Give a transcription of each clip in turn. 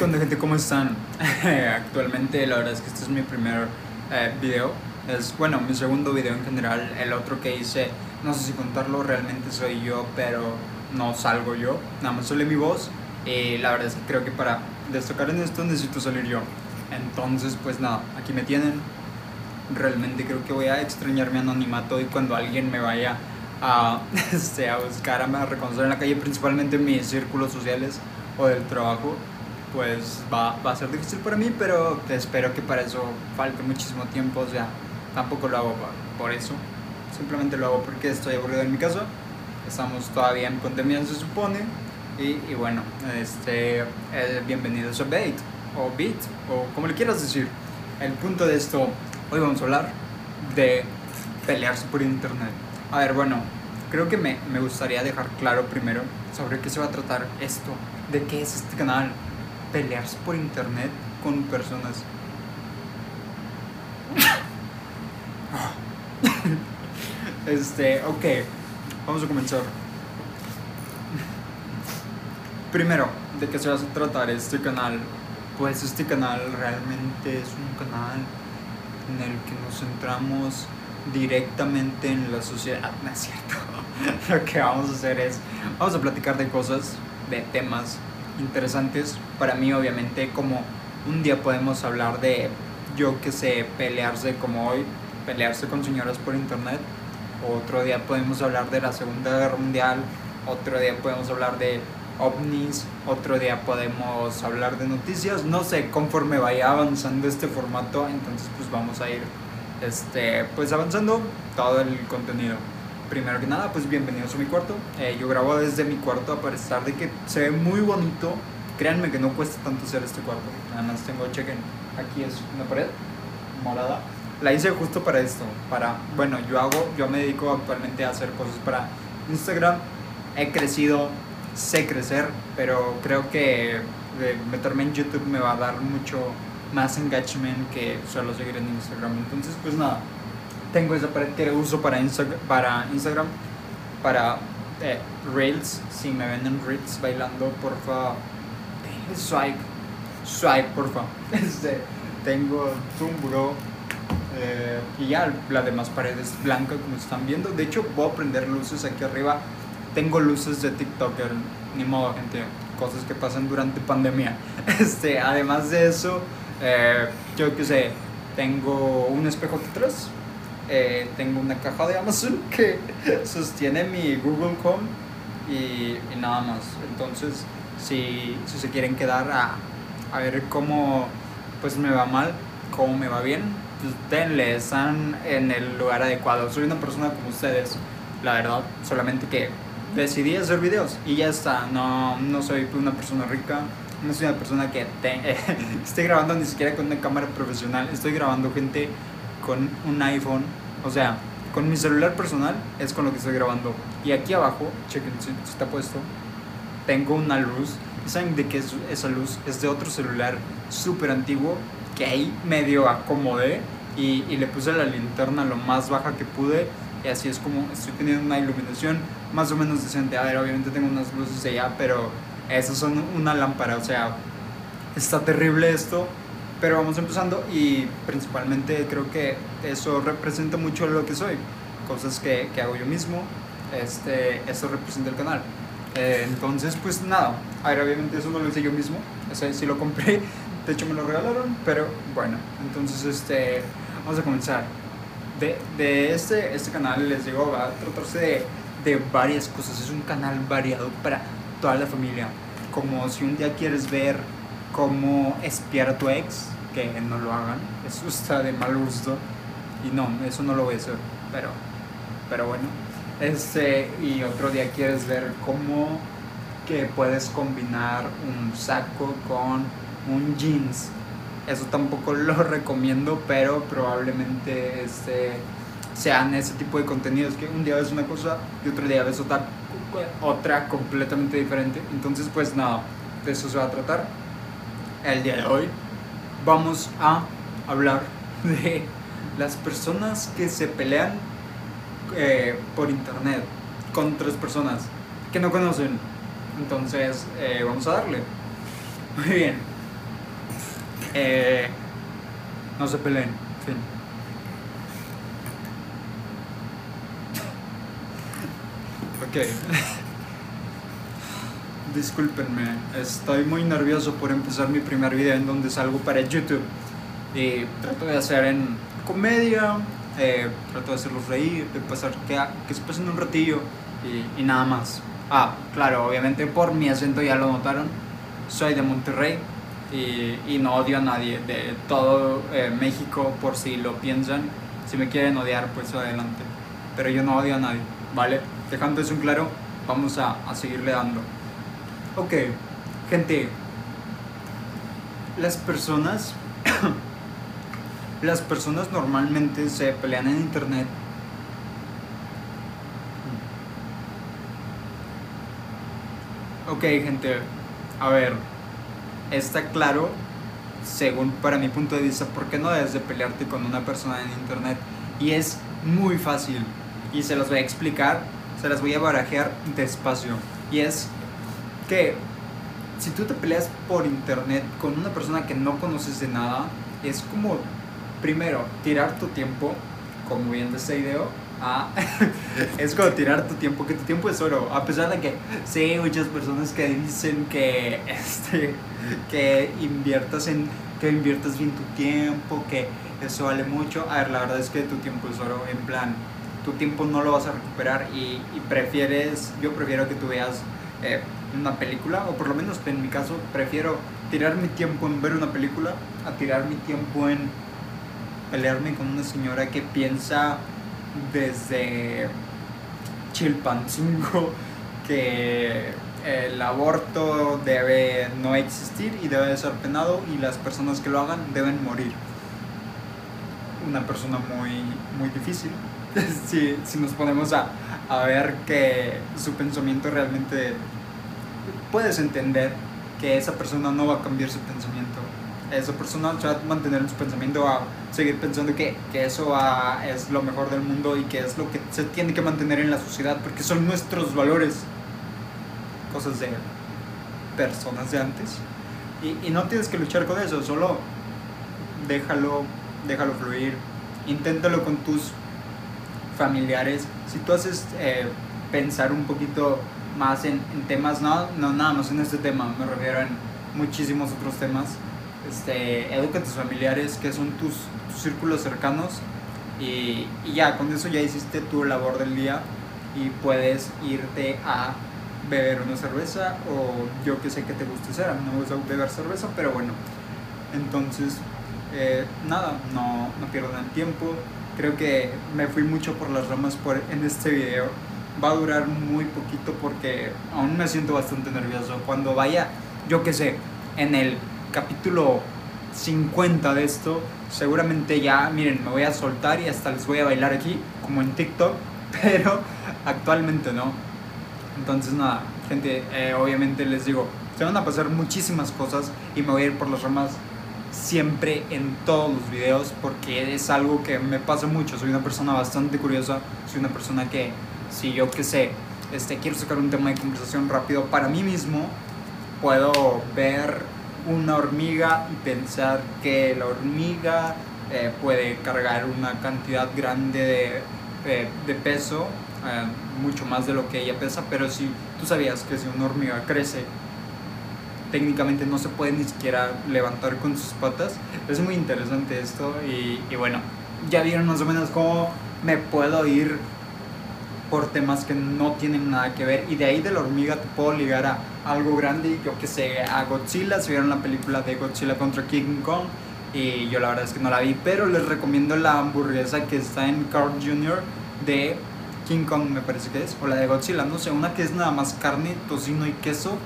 ¿Qué onda gente? ¿Cómo están? Actualmente la verdad es que este es mi primer eh, video. Es bueno, mi segundo video en general. El otro que hice, no sé si contarlo, realmente soy yo, pero no salgo yo. Nada más sale mi voz. Y la verdad es que creo que para destacar en esto necesito salir yo. Entonces, pues nada, aquí me tienen. Realmente creo que voy a extrañar mi anonimato y cuando alguien me vaya a, este, a buscar, a reconocer en la calle, principalmente en mis círculos sociales o del trabajo, pues va, va, a ser difícil para mí, pero espero que para eso falte muchísimo tiempo, o sea, tampoco lo hago por, eso, simplemente lo hago porque estoy aburrido en mi casa, estamos todavía en pandemia se supone, y, y bueno, este, eh, bienvenidos a Bait, o Beat, o como le quieras decir. El punto de esto, hoy vamos a hablar de pelearse por internet. A ver, bueno, creo que me, me gustaría dejar claro primero sobre qué se va a tratar esto, de qué es este canal, pelearse por internet con personas. Este, ok, vamos a comenzar. Primero, ¿de qué se va a tratar este canal? Pues este canal realmente es un canal en el que nos centramos directamente en la sociedad. No es cierto. Lo que vamos a hacer es, vamos a platicar de cosas, de temas interesantes. Para mí, obviamente, como un día podemos hablar de, yo que sé, pelearse como hoy, pelearse con señoras por internet. Otro día podemos hablar de la Segunda Guerra Mundial. Otro día podemos hablar de ovnis. Otro día podemos hablar de noticias. No sé, conforme vaya avanzando este formato, entonces pues vamos a ir este, pues avanzando todo el contenido primero que nada, pues bienvenidos a mi cuarto. Eh, yo grabo desde mi cuarto a pesar de que se ve muy bonito. Créanme que no cuesta tanto hacer este cuarto. Nada más tengo, chequen, aquí es una pared morada. La hice justo para esto, para, bueno, yo hago, yo me dedico actualmente a hacer cosas para Instagram. He crecido, sé crecer, pero creo que eh, meterme en YouTube me va a dar mucho más engagement que solo seguir en Instagram. Entonces, pues nada, tengo esa que uso para, para Instagram, para eh, Reels. Si me ven en Reels bailando, porfa, swipe, swipe, porfa. Este, tengo Tumbro eh, y ya la demás pared es blanca, como están viendo. De hecho, voy a prender luces aquí arriba. Tengo luces de TikToker, ni modo, gente. Cosas que pasan durante pandemia. Este, además de eso, eh, yo que sé, tengo un espejo atrás eh, tengo una caja de Amazon que sostiene mi Google Home y, nada más. Entonces, si, si se quieren quedar a, a, ver cómo pues me va mal, cómo me va bien, pues denle, están en el lugar adecuado. Soy una persona como ustedes, la verdad, solamente que decidí hacer videos y ya está. No, no soy una persona rica, no soy una persona que te, esté grabando ni siquiera con una cámara profesional, estoy grabando gente con un iPhone o sea, con mi celular personal es con lo que estoy grabando. Y aquí abajo, chequen si, está puesto, tengo una luz. ¿Saben de qué es esa luz? Es de otro celular súper antiguo que ahí medio acomodé y, y, le puse la linterna lo más baja que pude. Y así es como estoy teniendo una iluminación más o menos decente. A ver, obviamente tengo unas luces allá, pero esas son una lámpara. O sea, está terrible esto pero vamos empezando y principalmente creo que eso representa mucho lo que soy. Cosas que, que hago yo mismo, este, eso representa el canal. Eh, entonces, pues nada, a ver, obviamente eso no lo hice yo mismo, ese sí lo compré, de hecho me lo regalaron, pero bueno, entonces este, vamos a comenzar. De, de este, este canal, les digo, va a tratarse de, de varias cosas, es un canal variado para toda la familia, como si un día quieres ver cómo espiar a tu ex, que no lo hagan. Eso está de mal gusto. Y no, eso no lo voy a hacer. Pero, pero bueno. Este, y otro día quieres ver cómo que puedes combinar un saco con un jeans. Eso tampoco lo recomiendo, pero probablemente este, sean ese tipo de contenidos que un día ves una cosa y otro día ves otra, otra completamente diferente. Entonces, pues nada, de eso se va a tratar el día de hoy vamos a hablar de las personas que se pelean eh, por internet con tres personas que no conocen. Entonces, eh, vamos a darle. Muy bien. Eh, no se peleen, fin. Ok. Discúlpenme, estoy muy nervioso por empezar mi primer video en donde salgo para YouTube. Y trato de hacer en comedia, eh, trato de hacerlos reír, de pasar que, que se pasen un ratillo y, y nada más. Ah, claro, obviamente por mi acento ya lo notaron. Soy de Monterrey y, y no odio a nadie de todo eh, México por si lo piensan. Si me quieren odiar, pues adelante. Pero yo no odio a nadie, ¿vale? Dejando eso en claro, vamos a, a seguirle dando. Ok, gente. Las personas. las personas normalmente se pelean en internet Ok, gente, a ver, está claro, según para mi punto de vista, por qué no debes de pelearte con una persona en internet. Y es muy fácil, y se los voy a explicar, se las voy a barajear despacio. Y es que si tú te peleas por internet con una persona que no conoces de nada, es como, primero, tirar tu tiempo, como viendo este video, es como tirar tu tiempo, que tu tiempo es oro. A pesar de que sé muchas personas que dicen que, este, que inviertas en que inviertas bien tu tiempo, que eso vale mucho. A ver, la verdad es que tu tiempo es oro. En plan, tu tiempo no lo vas a recuperar y prefieres, yo prefiero que tú veas eh, una película, o por lo menos en mi caso, prefiero tirar mi tiempo en ver una película a tirar mi tiempo en pelearme con una señora que piensa desde Chilpancingo que el aborto debe no existir y debe ser penado y las personas que lo hagan deben morir. Una persona muy, muy difícil. si, si nos ponemos a, a ver que su pensamiento realmente puedes entender que esa persona no va a cambiar su pensamiento esa persona va a mantener en su pensamiento, a seguir pensando que, que eso es lo mejor del mundo y que es lo que se tiene que mantener en la sociedad, porque son nuestros valores, cosas de personas de antes. Y, y no tienes que luchar con eso, solo déjalo, déjalo fluir, inténtalo con tus familiares. Si tú haces eh, pensar un poquito más en, en temas, no, no nada más en este tema, me refiero en muchísimos otros temas este, educa a tus familiares, que son tus, círculos cercanos, y, y, ya, con eso ya hiciste tu labor del día y puedes irte a beber una cerveza o yo que sé que te gusta hacer, no me gusta beber cerveza, pero bueno, entonces, eh, nada, no, no pierdan tiempo, creo que me fui mucho por las ramas por, en este video, va a durar muy poquito porque aún me siento bastante nervioso, cuando vaya, yo que sé, en el capítulo 50 de esto, seguramente ya, miren, me voy a soltar y hasta les voy a bailar aquí, como en TikTok, pero actualmente no. Entonces nada, gente, eh, obviamente les digo, se van a pasar muchísimas cosas y me voy a ir por las ramas siempre en todos los videos porque es algo que me pasa mucho, soy una persona bastante curiosa, soy una persona que si yo que sé, este, quiero sacar un tema de conversación rápido para mí mismo, puedo ver una hormiga y pensar que la hormiga eh, puede cargar una cantidad grande de, de peso, eh, mucho más de lo que ella pesa, pero si tú sabías que si una hormiga crece, técnicamente no se puede ni siquiera levantar con sus patas, es muy interesante esto y, y bueno, ya vieron más o menos cómo me puedo ir por temas que no tienen nada que ver y de ahí de la hormiga te puedo ligar a algo grande, yo que sé, a Godzilla, si vieron la película de Godzilla contra King Kong y yo la verdad es que no la vi, pero les recomiendo la hamburguesa que está en Carl Jr. de King Kong me parece que es, o la de Godzilla, no sé, una que es nada más carne, tocino y queso.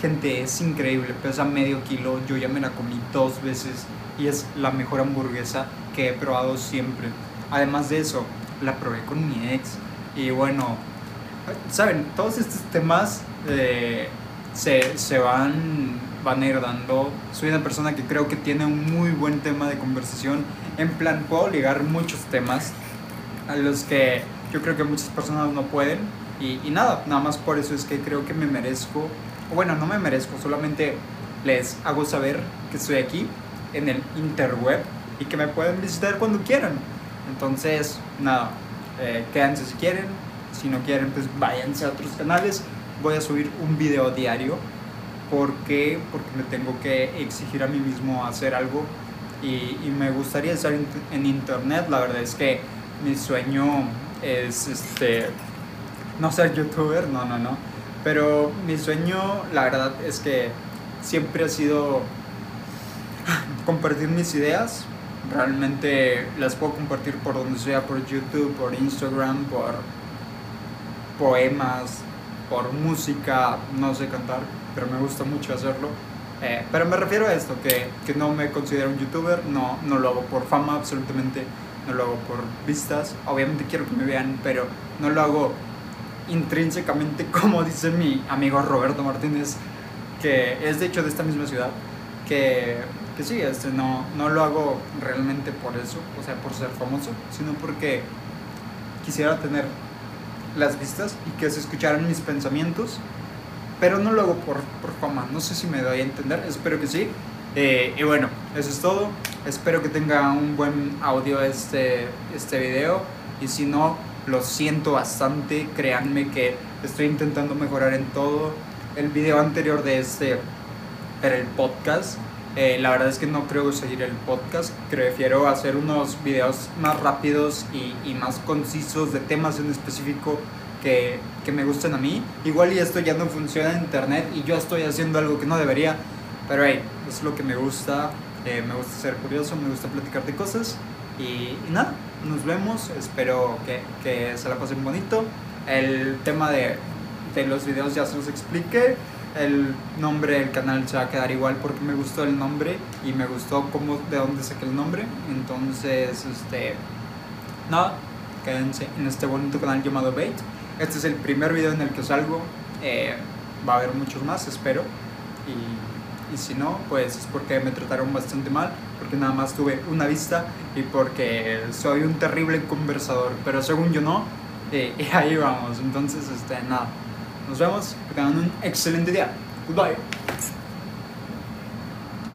Gente, es increíble, pesa medio kilo, yo ya me la comí dos veces y es la mejor hamburguesa que he probado siempre. Además de eso, la probé con mi ex y bueno, saben, todos estos temas eh, se, se, van, van a ir dando. Soy una persona que creo que tiene un muy buen tema de conversación. En plan, puedo ligar muchos temas a los que yo creo que muchas personas no pueden. Y, y nada, nada más por eso es que creo que me merezco, bueno, no me merezco, solamente les hago saber que estoy aquí en el interweb y que me pueden visitar cuando quieran. Entonces, nada, eh, quédense si quieren, si no quieren, pues váyanse a otros canales. Voy a subir un video diario. ¿Por qué? Porque me tengo que exigir a mí mismo hacer algo y, y me gustaría estar en, en internet. La verdad es que mi sueño es este no ser youtuber, no, no, no. Pero mi sueño, la verdad es que siempre ha sido compartir mis ideas. Realmente las puedo compartir por donde sea, por YouTube, por Instagram, por poemas, por música, no sé cantar, pero me gusta mucho hacerlo. Eh, pero me refiero a esto, que, que, no me considero un youtuber, no, no lo hago por fama absolutamente, no lo hago por vistas, obviamente quiero que me vean, pero no lo hago intrínsecamente como dice mi amigo Roberto Martínez, que es de hecho de esta misma ciudad, que, que sí, este, no, no lo hago realmente por eso, o sea, por ser famoso, sino porque quisiera tener las vistas y que se escucharan mis pensamientos, pero no lo hago por, por fama, no sé si me doy a entender, espero que sí. Eh, y bueno, eso es todo, espero que tenga un buen audio este, este video y si no, lo siento bastante, créanme que estoy intentando mejorar en todo. El video anterior de este era el podcast. Eh, la verdad es que no creo seguir el podcast, prefiero hacer unos videos más rápidos y, y más concisos de temas en específico que, que, me gusten a mí. Igual y esto ya no funciona en internet y yo estoy haciendo algo que no debería, pero hey, es lo que me gusta, eh, me gusta ser curioso, me gusta platicar de cosas y, y nada, nos vemos, espero que, que, se la pasen bonito. El tema de, de los videos ya se los expliqué. El nombre del canal se va a quedar igual porque me gustó el nombre y me gustó cómo, de dónde saqué el nombre. Entonces, este, nada, quédense en este bonito canal llamado Bait. Este es el primer video en el que salgo. Eh, va a haber muchos más, espero. Y, y si no, pues es porque me trataron bastante mal porque nada más tuve una vista y porque soy un terrible conversador, pero según yo no, eh, y ahí vamos, entonces, este, nada, nos vemos, que tengan un excelente día, goodbye.